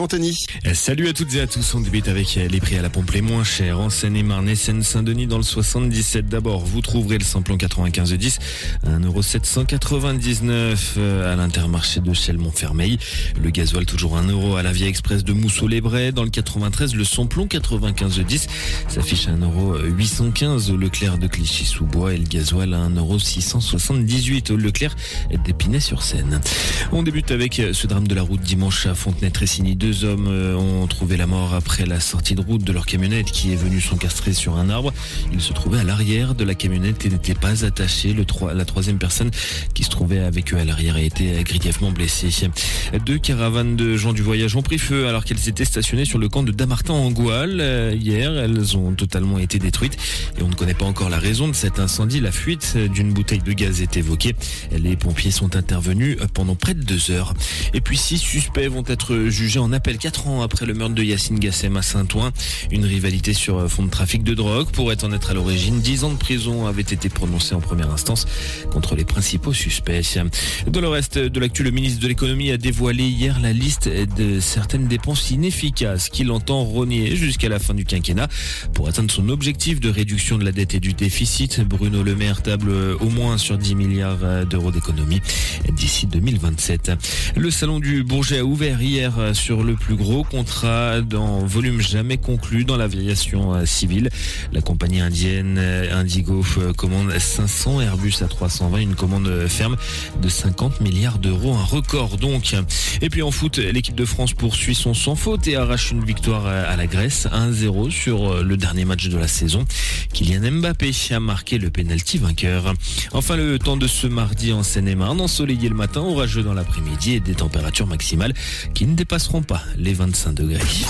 Anthony. Eh, salut à toutes et à tous. On débute avec les prix à la pompe les moins chers en Seine-et-Marne et Seine-Saint-Denis dans le 77. D'abord, vous trouverez le samplon 95 10 à 1,799€ à l'intermarché de Chelles-Montfermeil. Le gasoil toujours 1 euro à la Via Express de Mousseau-les-Brais. Dans le 93, le samplon 95 10 s'affiche à 1,815€ au Leclerc de Clichy-sous-Bois et le gasoil à 1,678€ au Leclerc d'Épinay-sur-Seine. On débute avec ce drame de la route dimanche à Fontenay-Tressigny deux hommes euh, ont trouvé la mort après la sortie de route de leur camionnette qui est venue s'encastrer sur un arbre. Ils se trouvaient à l'arrière de la camionnette et n'étaient pas attachés. Le la troisième personne qui se trouvait avec eux à l'arrière a été grièvement blessée. Deux caravanes de gens du voyage ont pris feu alors qu'elles étaient stationnées sur le camp de Damartin en Goual. Hier, elles ont totalement été détruites et on ne connaît pas encore la raison de cet incendie. La fuite d'une bouteille de gaz est évoquée. Les pompiers sont intervenus pendant près de deux heures. Et puis six suspects vont être jugés en appel 4 ans après le meurtre de Yacine Gassem à Saint-Ouen. Une rivalité sur fond de trafic de drogue pourrait en être à l'origine. 10 ans de prison avaient été prononcés en première instance contre les principaux suspects. Dans le reste de l'actu, le ministre de l'économie a dévoilé hier la liste de certaines dépenses inefficaces qu'il entend renier jusqu'à la fin du quinquennat pour atteindre son objectif de réduction de la dette et du déficit. Bruno Le Maire table au moins sur 10 milliards d'euros d'économie d'ici 2027. Le salon du Bourget a ouvert hier sur le plus gros contrat dans volume jamais conclu dans l'aviation euh, civile. La compagnie indienne euh, Indigo euh, commande 500 Airbus à 320, une commande ferme de 50 milliards d'euros, un record donc. Et puis en foot, l'équipe de France poursuit son sans faute et arrache une victoire à la Grèce 1-0 sur le dernier match de la saison. Kylian Mbappé a marqué le penalty vainqueur. Enfin le temps de ce mardi en Seine-et-Marne, ensoleillé le matin, orageux dans l'après-midi et des températures maximales qui ne dépasseront pas les 25 degrés.